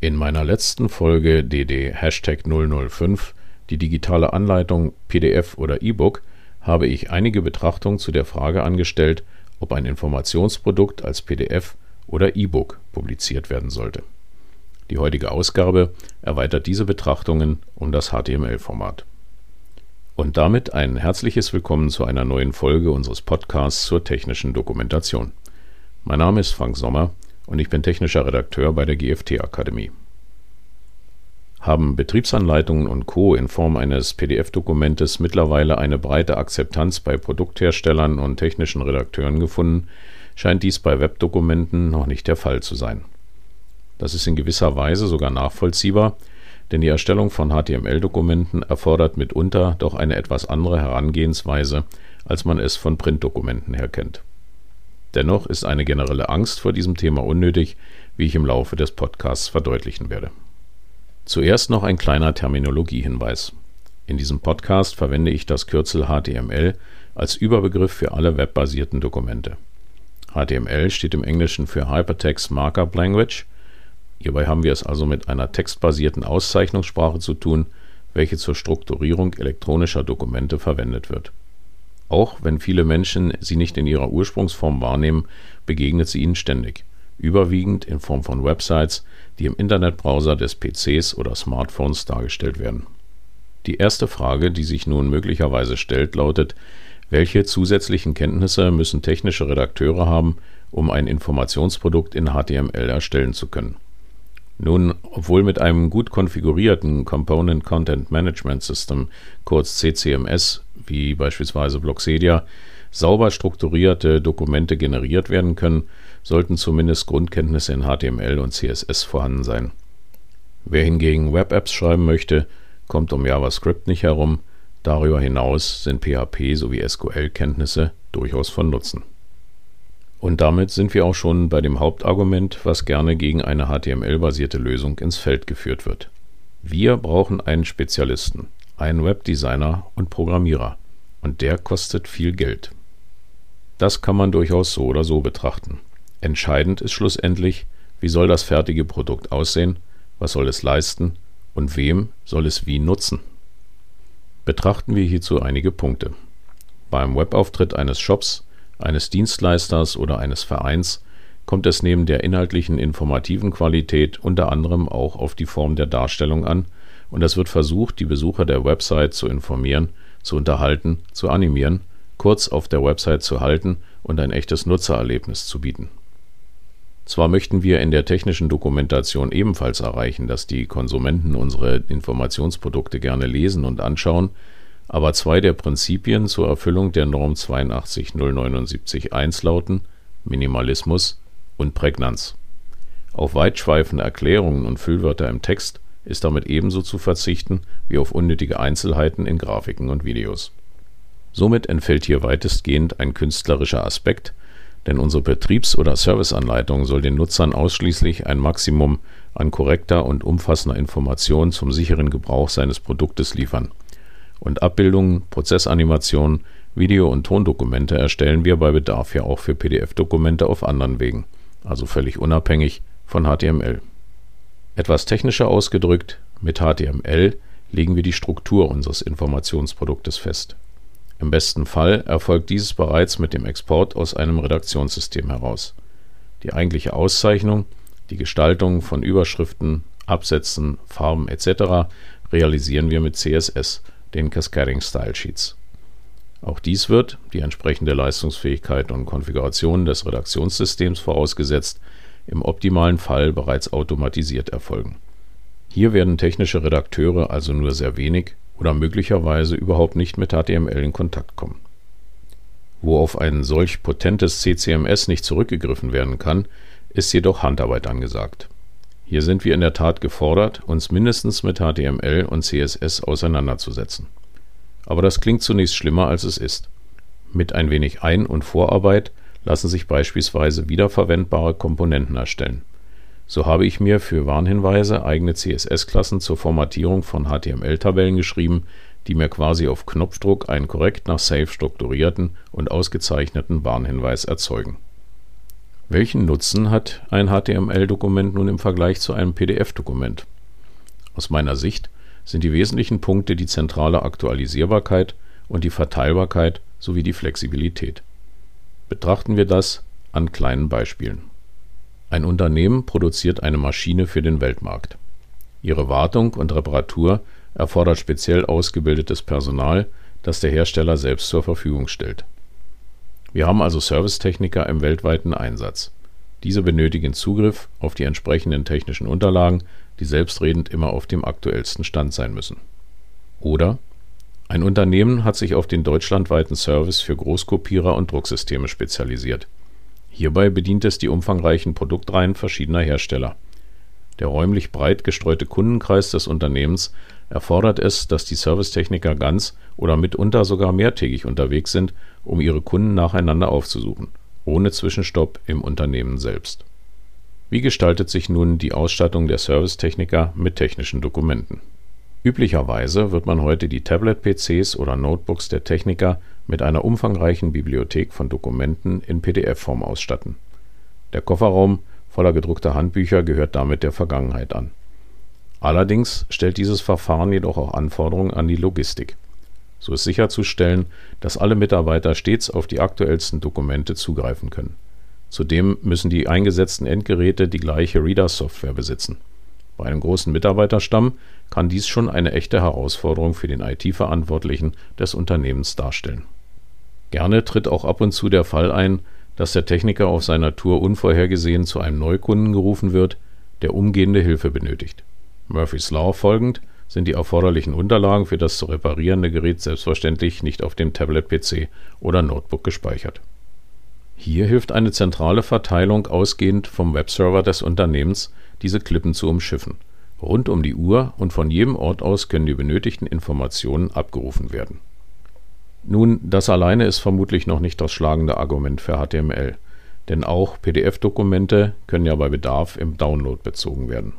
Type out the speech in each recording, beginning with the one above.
In meiner letzten Folge DD Hashtag 005, die digitale Anleitung PDF oder E-Book, habe ich einige Betrachtungen zu der Frage angestellt, ob ein Informationsprodukt als PDF oder E-Book publiziert werden sollte. Die heutige Ausgabe erweitert diese Betrachtungen um das HTML-Format. Und damit ein herzliches Willkommen zu einer neuen Folge unseres Podcasts zur technischen Dokumentation. Mein Name ist Frank Sommer und ich bin technischer Redakteur bei der GFT Akademie. Haben Betriebsanleitungen und Co. in Form eines PDF-Dokumentes mittlerweile eine breite Akzeptanz bei Produktherstellern und technischen Redakteuren gefunden, scheint dies bei Webdokumenten noch nicht der Fall zu sein. Das ist in gewisser Weise sogar nachvollziehbar, denn die Erstellung von HTML-Dokumenten erfordert mitunter doch eine etwas andere Herangehensweise, als man es von Printdokumenten her kennt. Dennoch ist eine generelle Angst vor diesem Thema unnötig, wie ich im Laufe des Podcasts verdeutlichen werde. Zuerst noch ein kleiner Terminologiehinweis. In diesem Podcast verwende ich das Kürzel HTML als Überbegriff für alle webbasierten Dokumente. HTML steht im Englischen für Hypertext Markup Language. Hierbei haben wir es also mit einer textbasierten Auszeichnungssprache zu tun, welche zur Strukturierung elektronischer Dokumente verwendet wird. Auch wenn viele Menschen sie nicht in ihrer Ursprungsform wahrnehmen, begegnet sie ihnen ständig, überwiegend in Form von Websites, die im Internetbrowser des PCs oder Smartphones dargestellt werden. Die erste Frage, die sich nun möglicherweise stellt, lautet, welche zusätzlichen Kenntnisse müssen technische Redakteure haben, um ein Informationsprodukt in HTML erstellen zu können? Nun, obwohl mit einem gut konfigurierten Component Content Management System, kurz CCMS, wie beispielsweise Blocksedia, sauber strukturierte Dokumente generiert werden können, sollten zumindest Grundkenntnisse in HTML und CSS vorhanden sein. Wer hingegen Web-Apps schreiben möchte, kommt um JavaScript nicht herum. Darüber hinaus sind PHP sowie SQL-Kenntnisse durchaus von Nutzen. Und damit sind wir auch schon bei dem Hauptargument, was gerne gegen eine HTML-basierte Lösung ins Feld geführt wird. Wir brauchen einen Spezialisten, einen Webdesigner und Programmierer. Und der kostet viel Geld. Das kann man durchaus so oder so betrachten. Entscheidend ist schlussendlich, wie soll das fertige Produkt aussehen, was soll es leisten und wem soll es wie nutzen. Betrachten wir hierzu einige Punkte. Beim Webauftritt eines Shops eines Dienstleisters oder eines Vereins kommt es neben der inhaltlichen informativen Qualität unter anderem auch auf die Form der Darstellung an, und es wird versucht, die Besucher der Website zu informieren, zu unterhalten, zu animieren, kurz auf der Website zu halten und ein echtes Nutzererlebnis zu bieten. Zwar möchten wir in der technischen Dokumentation ebenfalls erreichen, dass die Konsumenten unsere Informationsprodukte gerne lesen und anschauen, aber zwei der Prinzipien zur Erfüllung der Norm 82079-1 lauten Minimalismus und Prägnanz. Auf weitschweifende Erklärungen und Füllwörter im Text ist damit ebenso zu verzichten wie auf unnötige Einzelheiten in Grafiken und Videos. Somit entfällt hier weitestgehend ein künstlerischer Aspekt, denn unsere Betriebs- oder Serviceanleitung soll den Nutzern ausschließlich ein Maximum an korrekter und umfassender Information zum sicheren Gebrauch seines Produktes liefern und Abbildungen, Prozessanimationen, Video- und Tondokumente erstellen wir bei Bedarf ja auch für PDF-Dokumente auf anderen Wegen, also völlig unabhängig von HTML. Etwas technischer ausgedrückt, mit HTML legen wir die Struktur unseres Informationsproduktes fest. Im besten Fall erfolgt dieses bereits mit dem Export aus einem Redaktionssystem heraus. Die eigentliche Auszeichnung, die Gestaltung von Überschriften, Absätzen, Farben etc. realisieren wir mit CSS den Cascading Style Sheets. Auch dies wird, die entsprechende Leistungsfähigkeit und Konfiguration des Redaktionssystems vorausgesetzt, im optimalen Fall bereits automatisiert erfolgen. Hier werden technische Redakteure also nur sehr wenig oder möglicherweise überhaupt nicht mit HTML in Kontakt kommen. Wo auf ein solch potentes CCMS nicht zurückgegriffen werden kann, ist jedoch Handarbeit angesagt. Hier sind wir in der Tat gefordert, uns mindestens mit HTML und CSS auseinanderzusetzen. Aber das klingt zunächst schlimmer, als es ist. Mit ein wenig Ein- und Vorarbeit lassen sich beispielsweise wiederverwendbare Komponenten erstellen. So habe ich mir für Warnhinweise eigene CSS-Klassen zur Formatierung von HTML-Tabellen geschrieben, die mir quasi auf Knopfdruck einen korrekt nach Safe strukturierten und ausgezeichneten Warnhinweis erzeugen Welchen Nutzen hat ein HTML-Dokument nun im Vergleich zu einem PDF-Dokument? Aus meiner Sicht sind die wesentlichen Punkte die zentrale Aktualisierbarkeit und die Verteilbarkeit sowie die Flexibilität. Betrachten wir das an kleinen Beispielen. Ein Unternehmen produziert eine Maschine für den Weltmarkt. Ihre Wartung und Reparatur erfordert speziell ausgebildetes Personal, das der Hersteller selbst zur Verfügung stellt. Wir haben also Servicetechniker im weltweiten Einsatz. Diese benötigen Zugriff auf die entsprechenden technischen Unterlagen, die selbstredend immer auf dem aktuellsten Stand sein müssen. Oder ein Unternehmen hat sich auf den deutschlandweiten Service für Großkopierer und Drucksysteme spezialisiert. Hierbei bedient es die umfangreichen Produktreihen verschiedener Hersteller. Der räumlich breit gestreute Kundenkreis des Unternehmens erfordert es, dass die Servicetechniker ganz oder mitunter sogar mehrtägig unterwegs sind, um ihre Kunden nacheinander aufzusuchen, ohne Zwischenstopp im Unternehmen selbst. Wie gestaltet sich nun die Ausstattung der Servicetechniker mit technischen Dokumenten Üblicherweise wird man heute die Tablet-PCs oder Notebooks der Techniker mit einer umfangreichen Bibliothek von Dokumenten in PDF-Form ausstatten. Der Kofferraum voller gedruckter Handbücher gehört damit der Vergangenheit an. Allerdings stellt dieses Verfahren jedoch auch Anforderungen an die Logistik. So ist sicherzustellen, dass alle Mitarbeiter stets auf die aktuellsten Dokumente zugreifen können. Zudem müssen die eingesetzten Endgeräte die gleiche Reader-Software besitzen bei einem großen Mitarbeiterstamm kann dies schon eine echte Herausforderung für den IT-Verantwortlichen des Unternehmens darstellen. Gerne tritt auch ab und zu der Fall ein, dass der Techniker auf seiner Tour unvorhergesehen zu einem Neukunden gerufen wird, der umgehende Hilfe benötigt. Murphys Law folgend sind die erforderlichen Unterlagen für das zu reparierende Gerät selbstverständlich nicht auf dem Tablet-PC oder Notebook gespeichert. Hier hilft eine zentrale Verteilung ausgehend vom Webserver des Unternehmens diese Klippen zu umschiffen. Rund um die Uhr und von jedem Ort aus können die benötigten Informationen abgerufen werden. Nun, das alleine ist vermutlich noch nicht das schlagende Argument für HTML, denn auch PDF-Dokumente können ja bei Bedarf im Download bezogen werden.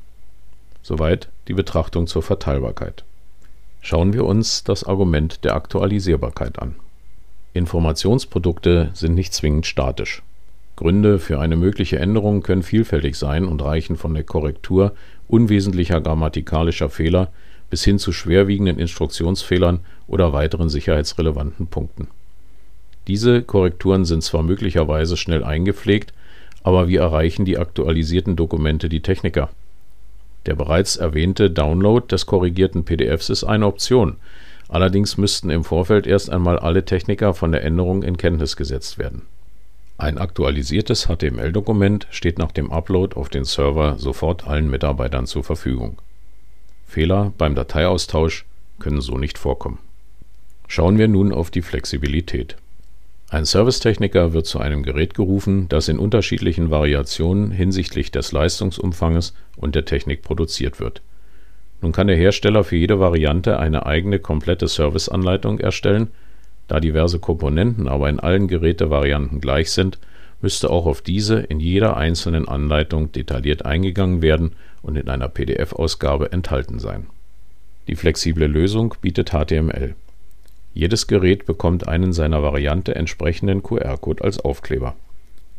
Soweit die Betrachtung zur Verteilbarkeit. Schauen wir uns das Argument der Aktualisierbarkeit an. Informationsprodukte sind nicht zwingend statisch. Gründe für eine mögliche Änderung können vielfältig sein und reichen von der Korrektur unwesentlicher grammatikalischer Fehler bis hin zu schwerwiegenden Instruktionsfehlern oder weiteren sicherheitsrelevanten Punkten. Diese Korrekturen sind zwar möglicherweise schnell eingepflegt, aber wie erreichen die aktualisierten Dokumente die Techniker? Der bereits erwähnte Download des korrigierten PDFs ist eine Option, allerdings müssten im Vorfeld erst einmal alle Techniker von der Änderung in Kenntnis gesetzt werden ein aktualisiertes HTML-Dokument steht nach dem Upload auf den Server sofort allen Mitarbeitern zur Verfügung. Fehler beim Dateiaustausch können so nicht vorkommen. Schauen wir nun auf die Flexibilität. Ein Servicetechniker wird zu einem Gerät gerufen, das in unterschiedlichen Variationen hinsichtlich des Leistungsumfanges und der Technik produziert wird. Nun kann der Hersteller für jede Variante eine eigene komplette Serviceanleitung erstellen da diverse Komponenten aber in allen Gerätevarianten gleich sind, müsste auch auf diese in jeder einzelnen Anleitung detailliert eingegangen werden und in einer PDF-Ausgabe enthalten sein. Die flexible Lösung bietet HTML. Jedes Gerät bekommt einen seiner Variante entsprechenden QR-Code als Aufkleber.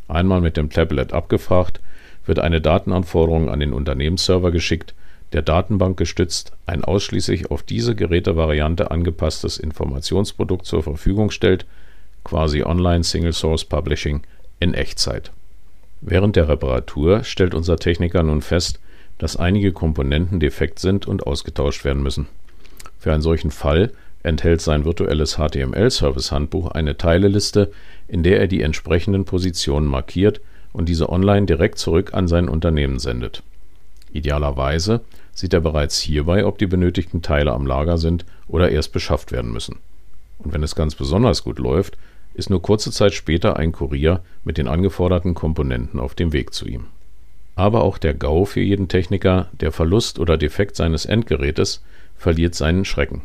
Einmal mit dem Tablet abgefragt, wird eine Datenanforderung an den Unternehmensserver geschickt der Datenbank gestützt ein ausschließlich auf diese Gerätevariante angepasstes Informationsprodukt zur Verfügung stellt, quasi Online Single Source Publishing in Echtzeit. Während der Reparatur stellt unser Techniker nun fest, dass einige Komponenten defekt sind und ausgetauscht werden müssen. Für einen solchen Fall enthält sein virtuelles HTML-Service-Handbuch eine Teileliste, in der er die entsprechenden Positionen markiert und diese online direkt zurück an sein Unternehmen sendet. Idealerweise sieht er bereits hierbei, ob die benötigten Teile am Lager sind oder erst beschafft werden müssen. Und wenn es ganz besonders gut läuft, ist nur kurze Zeit später ein Kurier mit den angeforderten Komponenten auf dem Weg zu ihm. Aber auch der GAU für jeden Techniker, der Verlust oder Defekt seines Endgerätes, verliert seinen Schrecken.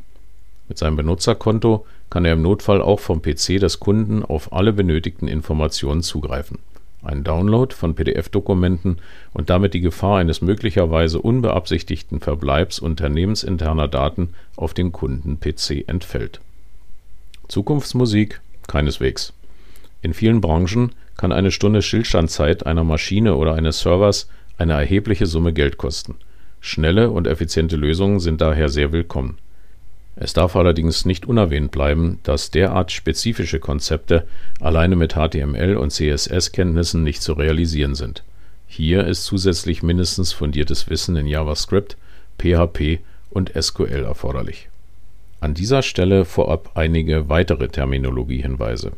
Mit seinem Benutzerkonto kann er im Notfall auch vom PC des Kunden auf alle benötigten Informationen zugreifen ein Download von PDF-Dokumenten und damit die Gefahr eines möglicherweise unbeabsichtigten Verbleibs unternehmensinterner Daten auf dem Kunden-PC entfällt. Zukunftsmusik? Keineswegs. In vielen Branchen kann eine Stunde Stillstandzeit einer Maschine oder eines Servers eine erhebliche Summe Geld kosten. Schnelle und effiziente Lösungen sind daher sehr willkommen. Es darf allerdings nicht unerwähnt bleiben, dass derart spezifische Konzepte alleine mit HTML und CSS-Kenntnissen nicht zu realisieren sind. Hier ist zusätzlich mindestens fundiertes Wissen in JavaScript, PHP und SQL erforderlich. An dieser Stelle vorab einige weitere Terminologiehinweise.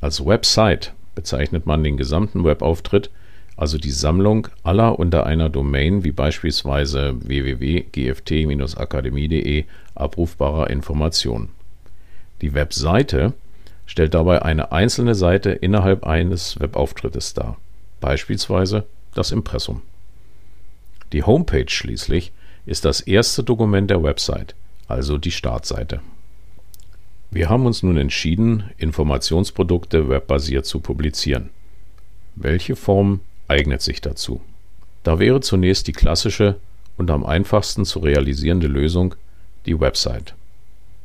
Als Website bezeichnet man den gesamten Webauftritt, also die Sammlung aller unter einer Domain wie beispielsweise www.gft-akademie.de abrufbarer Informationen. Die Webseite stellt dabei eine einzelne Seite innerhalb eines Webauftrittes dar, beispielsweise das Impressum. Die Homepage schließlich ist das erste Dokument der Website, also die Startseite. Wir haben uns nun entschieden, Informationsprodukte webbasiert zu publizieren. Welche Form eignet sich dazu? Da wäre zunächst die klassische und am einfachsten zu realisierende Lösung die Website.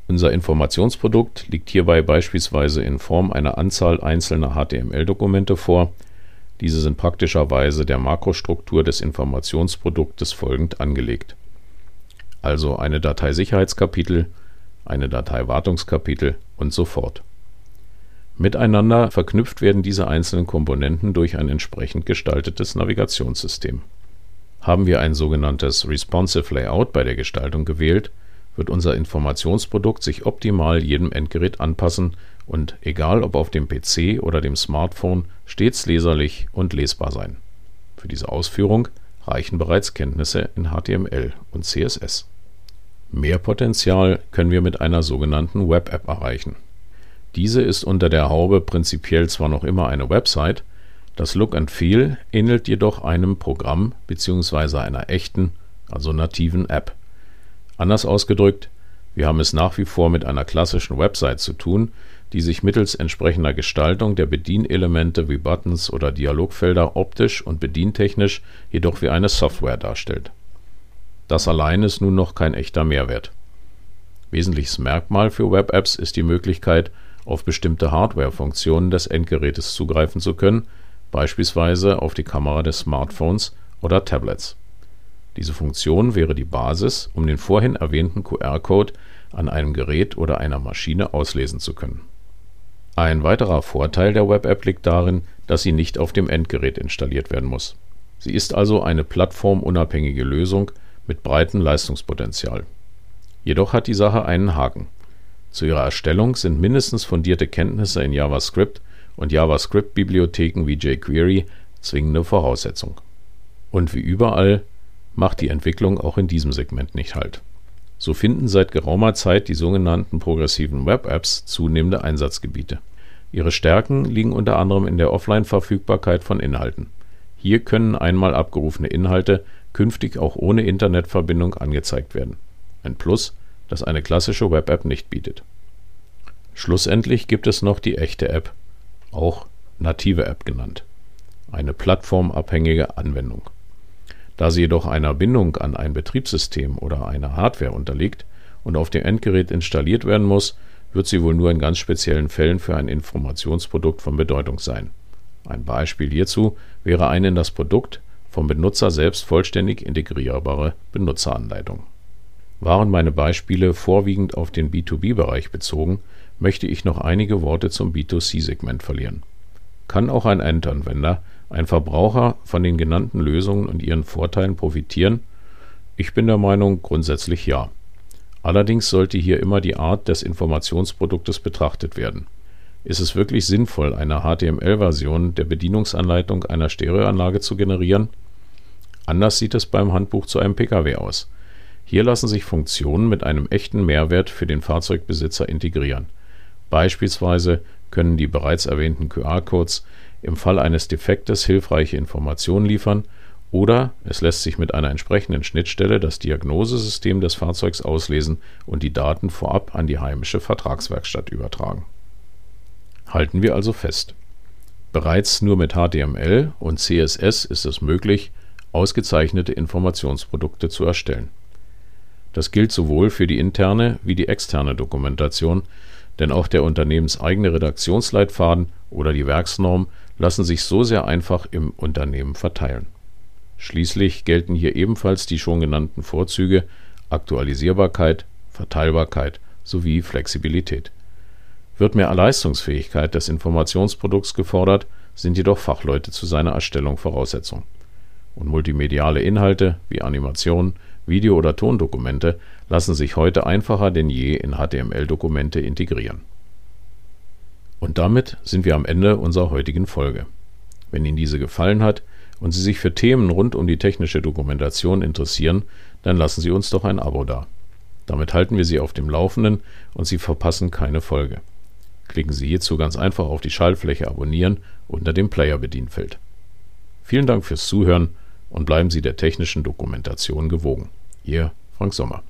Unser Informationsprodukt liegt hierbei beispielsweise in Form einer Anzahl einzelner HTML-Dokumente vor. Diese sind praktischerweise der Makrostruktur des Informationsproduktes folgend angelegt. Also eine Dateisicherheitskapitel, eine Dateiwartungskapitel und so fort. Miteinander verknüpft werden diese einzelnen Komponenten durch ein entsprechend gestaltetes Navigationssystem. Haben wir ein sogenanntes Responsive Layout bei der Gestaltung gewählt, wird unser Informationsprodukt sich optimal jedem Endgerät anpassen und egal ob auf dem PC oder dem Smartphone stets leserlich und lesbar sein. Für diese Ausführung reichen bereits Kenntnisse in HTML und CSS. Mehr Potenzial können wir mit einer sogenannten Web-App erreichen. Diese ist unter der Haube prinzipiell zwar noch immer eine Website, das Look and Feel ähnelt jedoch einem Programm bzw. einer echten, also nativen App. Anders ausgedrückt, wir haben es nach wie vor mit einer klassischen Website zu tun, die sich mittels entsprechender Gestaltung der Bedienelemente wie Buttons oder Dialogfelder optisch und bedientechnisch jedoch wie eine Software darstellt. Das allein ist nun noch kein echter Mehrwert. Wesentliches Merkmal für Web-Apps ist die Möglichkeit, auf bestimmte Hardware-Funktionen des Endgerätes zugreifen zu können, beispielsweise auf die Kamera des Smartphones oder Tablets. Diese Funktion wäre die Basis, um den vorhin erwähnten QR-Code an einem Gerät oder einer Maschine auslesen zu können. Ein weiterer Vorteil der Web-App liegt darin, dass sie nicht auf dem Endgerät installiert werden muss. Sie ist also eine plattformunabhängige Lösung mit breitem Leistungspotenzial. Jedoch hat die Sache einen Haken. Zu ihrer Erstellung sind mindestens fundierte Kenntnisse in JavaScript und JavaScript-Bibliotheken wie jQuery zwingende Voraussetzung. Und wie überall macht die Entwicklung auch in diesem Segment nicht Halt. So finden seit geraumer Zeit die sogenannten progressiven Web-Apps zunehmende Einsatzgebiete. Ihre Stärken liegen unter anderem in der Offline-Verfügbarkeit von Inhalten. Hier können einmal abgerufene Inhalte künftig auch ohne Internetverbindung angezeigt werden. Ein Plus, das eine klassische Web-App nicht bietet. Schlussendlich gibt es noch die echte App, auch native App genannt, eine plattformabhängige Anwendung. Da sie jedoch einer Bindung an ein Betriebssystem oder eine Hardware unterliegt und auf dem Endgerät installiert werden muss, wird sie wohl nur in ganz speziellen Fällen für ein Informationsprodukt von Bedeutung sein. Ein Beispiel hierzu wäre eine in das Produkt vom Benutzer selbst vollständig integrierbare Benutzeranleitung. Waren meine Beispiele vorwiegend auf den B2B-Bereich bezogen, möchte ich noch einige Worte zum B2C-Segment verlieren. Kann auch ein Endanwender, ein Verbraucher von den genannten Lösungen und ihren Vorteilen profitieren? Ich bin der Meinung grundsätzlich ja. Allerdings sollte hier immer die Art des Informationsproduktes betrachtet werden. Ist es wirklich sinnvoll, eine HTML-Version der Bedienungsanleitung einer Stereoanlage zu generieren? Anders sieht es beim Handbuch zu einem Pkw aus. Hier lassen sich Funktionen mit einem echten Mehrwert für den Fahrzeugbesitzer integrieren. Beispielsweise können die bereits erwähnten QR-Codes im Fall eines Defektes hilfreiche Informationen liefern oder es lässt sich mit einer entsprechenden Schnittstelle das Diagnosesystem des Fahrzeugs auslesen und die Daten vorab an die heimische Vertragswerkstatt übertragen. Halten wir also fest. Bereits nur mit HTML und CSS ist es möglich, ausgezeichnete Informationsprodukte zu erstellen. Das gilt sowohl für die interne wie die externe Dokumentation, denn auch der unternehmenseigene Redaktionsleitfaden oder die Werksnorm lassen sich so sehr einfach im Unternehmen verteilen. Schließlich gelten hier ebenfalls die schon genannten Vorzüge Aktualisierbarkeit, Verteilbarkeit sowie Flexibilität. Wird mehr Leistungsfähigkeit des Informationsprodukts gefordert, sind jedoch Fachleute zu seiner Erstellung Voraussetzung. Und multimediale Inhalte wie Animationen, Video- oder Tondokumente lassen sich heute einfacher denn je in HTML-Dokumente integrieren. Und damit sind wir am Ende unserer heutigen Folge. Wenn Ihnen diese gefallen hat und Sie sich für Themen rund um die technische Dokumentation interessieren, dann lassen Sie uns doch ein Abo da. Damit halten wir Sie auf dem Laufenden und Sie verpassen keine Folge. Klicken Sie hierzu ganz einfach auf die Schaltfläche Abonnieren unter dem Player-Bedienfeld. Vielen Dank fürs Zuhören und bleiben Sie der technischen Dokumentation gewogen. Ihr Frank Sommer.